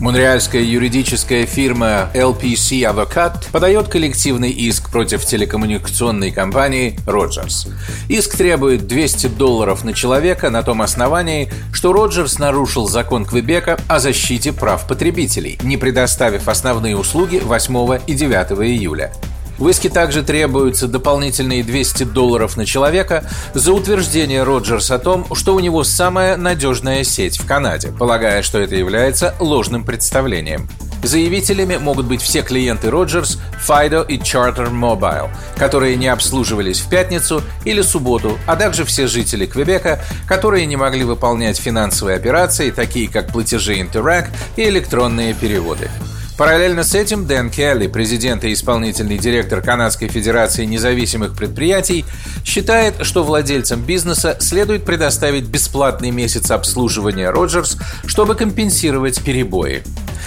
Монреальская юридическая фирма LPC Avocat подает коллективный иск против телекоммуникационной компании Rogers. Иск требует 200 долларов на человека на том основании, что Rogers нарушил закон Квебека о защите прав потребителей, не предоставив основные услуги 8 и 9 июля. В иске также требуются дополнительные 200 долларов на человека за утверждение Роджерс о том, что у него самая надежная сеть в Канаде, полагая, что это является ложным представлением. Заявителями могут быть все клиенты Роджерс, Fido и Charter Mobile, которые не обслуживались в пятницу или субботу, а также все жители Квебека, которые не могли выполнять финансовые операции, такие как платежи Interac и электронные переводы. Параллельно с этим Дэн Келли, президент и исполнительный директор Канадской Федерации независимых предприятий, считает, что владельцам бизнеса следует предоставить бесплатный месяц обслуживания Роджерс, чтобы компенсировать перебои.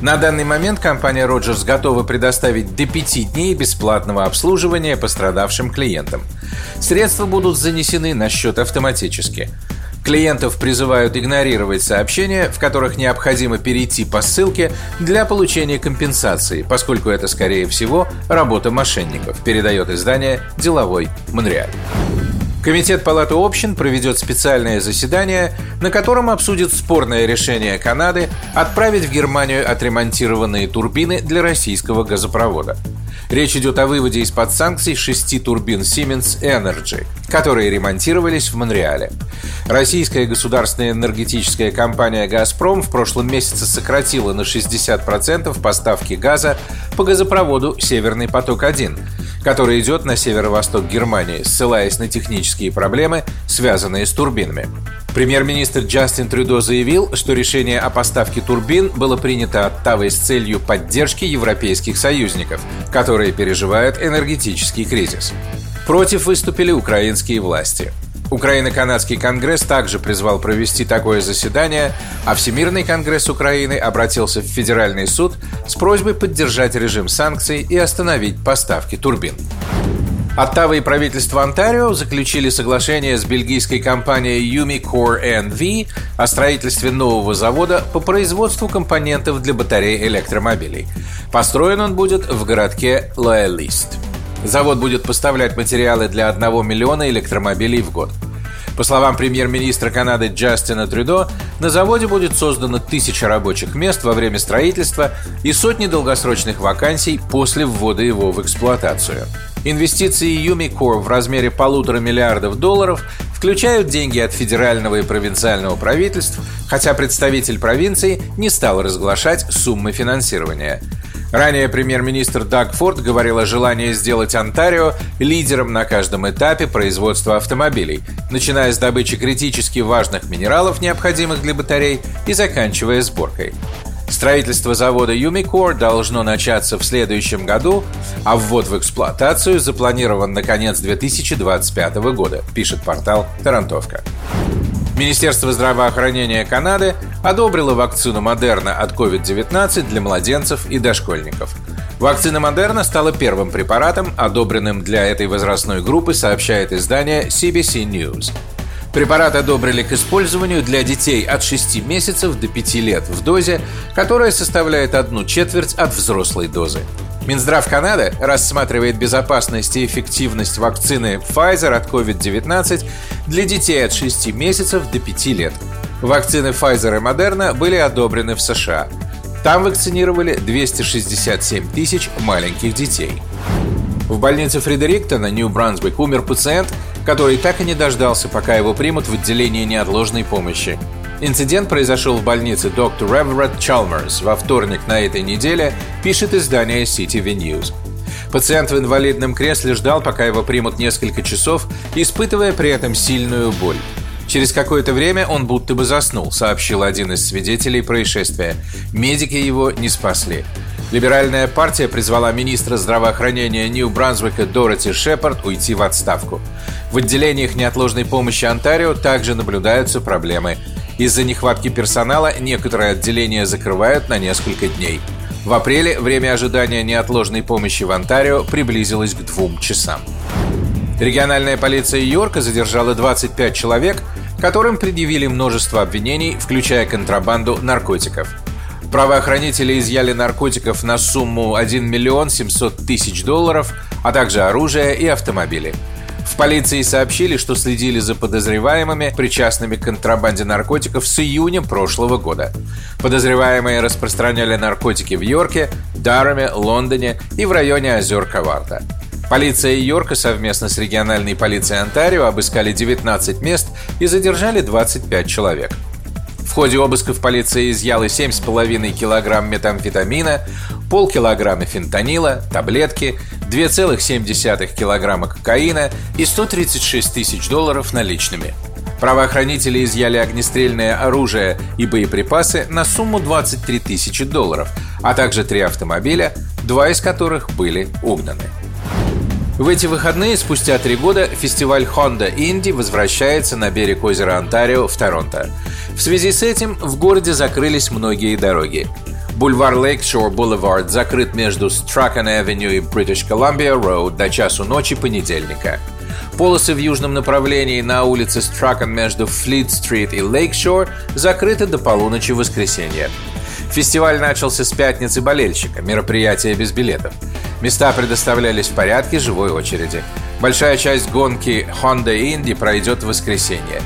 На данный момент компания Роджерс готова предоставить до 5 дней бесплатного обслуживания пострадавшим клиентам. Средства будут занесены на счет автоматически. Клиентов призывают игнорировать сообщения, в которых необходимо перейти по ссылке для получения компенсации, поскольку это, скорее всего, работа мошенников, передает издание «Деловой Монреаль». Комитет Палаты общин проведет специальное заседание, на котором обсудит спорное решение Канады отправить в Германию отремонтированные турбины для российского газопровода. Речь идет о выводе из-под санкций шести турбин Siemens Energy, которые ремонтировались в Монреале. Российская государственная энергетическая компания «Газпром» в прошлом месяце сократила на 60% поставки газа по газопроводу «Северный поток-1», который идет на северо-восток Германии, ссылаясь на технические проблемы, связанные с турбинами. Премьер-министр Джастин Трюдо заявил, что решение о поставке турбин было принято Оттавой с целью поддержки европейских союзников, которые переживают энергетический кризис. Против выступили украинские власти. Украино-канадский конгресс также призвал провести такое заседание, а Всемирный конгресс Украины обратился в Федеральный суд с просьбой поддержать режим санкций и остановить поставки турбин. Оттава и правительство Онтарио заключили соглашение с бельгийской компанией Umicore NV о строительстве нового завода по производству компонентов для батарей электромобилей. Построен он будет в городке Лоялист. Завод будет поставлять материалы для 1 миллиона электромобилей в год. По словам премьер-министра Канады Джастина Трюдо, на заводе будет создано тысяча рабочих мест во время строительства и сотни долгосрочных вакансий после ввода его в эксплуатацию. Инвестиции Umicore в размере полутора миллиардов долларов включают деньги от федерального и провинциального правительств, хотя представитель провинции не стал разглашать суммы финансирования. Ранее премьер-министр Даг Форд говорил о желании сделать Онтарио лидером на каждом этапе производства автомобилей, начиная с добычи критически важных минералов, необходимых для батарей, и заканчивая сборкой. Строительство завода Юмикор должно начаться в следующем году, а ввод в эксплуатацию запланирован на конец 2025 года, пишет портал «Тарантовка». Министерство здравоохранения Канады одобрило вакцину Модерна от COVID-19 для младенцев и дошкольников. Вакцина Модерна стала первым препаратом, одобренным для этой возрастной группы, сообщает издание CBC News. Препарат одобрили к использованию для детей от 6 месяцев до 5 лет в дозе, которая составляет одну четверть от взрослой дозы. Минздрав Канады рассматривает безопасность и эффективность вакцины Pfizer от COVID-19 для детей от 6 месяцев до 5 лет. Вакцины Pfizer и Moderna были одобрены в США. Там вакцинировали 267 тысяч маленьких детей. В больнице Фредериктона, Нью-Брансвик, умер пациент, который так и не дождался, пока его примут в отделение неотложной помощи. Инцидент произошел в больнице Dr. Everett Chalmers во вторник на этой неделе, пишет издание CTV News. Пациент в инвалидном кресле ждал, пока его примут несколько часов, испытывая при этом сильную боль. Через какое-то время он будто бы заснул, сообщил один из свидетелей происшествия. Медики его не спасли. Либеральная партия призвала министра здравоохранения Нью-Брансвика Дороти Шепард уйти в отставку. В отделениях неотложной помощи Онтарио также наблюдаются проблемы. Из-за нехватки персонала некоторые отделения закрывают на несколько дней. В апреле время ожидания неотложной помощи в Онтарио приблизилось к двум часам. Региональная полиция Йорка задержала 25 человек, которым предъявили множество обвинений, включая контрабанду наркотиков. Правоохранители изъяли наркотиков на сумму 1 миллион 700 тысяч долларов, а также оружие и автомобили. В полиции сообщили, что следили за подозреваемыми, причастными к контрабанде наркотиков с июня прошлого года. Подозреваемые распространяли наркотики в Йорке, Дараме, Лондоне и в районе озер Каварта. Полиция Йорка совместно с региональной полицией Онтарио обыскали 19 мест и задержали 25 человек. В ходе обысков полиция изъяла 7,5 килограмм метамфетамина, полкилограмма фентанила, таблетки, 2,7 килограмма кокаина и 136 тысяч долларов наличными. Правоохранители изъяли огнестрельное оружие и боеприпасы на сумму 23 тысячи долларов, а также три автомобиля, два из которых были угнаны. В эти выходные, спустя три года, фестиваль Honda Indy возвращается на берег озера Онтарио в Торонто. В связи с этим в городе закрылись многие дороги. Бульвар Лейкшор Boulevard закрыт между Strachan Avenue и British Columbia Road до часу ночи понедельника. Полосы в южном направлении на улице Strachan между Флит-стрит и Лейкшор закрыты до полуночи воскресенья. Фестиваль начался с пятницы болельщика, мероприятие без билетов. Места предоставлялись в порядке живой очереди. Большая часть гонки Honda Indy пройдет в воскресенье.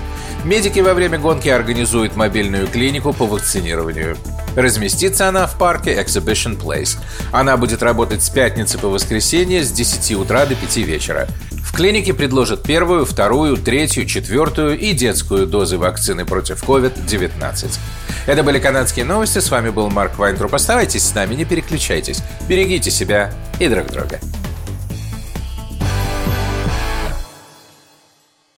Медики во время гонки организуют мобильную клинику по вакцинированию. Разместится она в парке Exhibition Place. Она будет работать с пятницы по воскресенье с 10 утра до 5 вечера. Клинике предложат первую, вторую, третью, четвертую и детскую дозы вакцины против COVID-19. Это были канадские новости. С вами был Марк Вайнтруп. Оставайтесь с нами, не переключайтесь. Берегите себя и друг друга.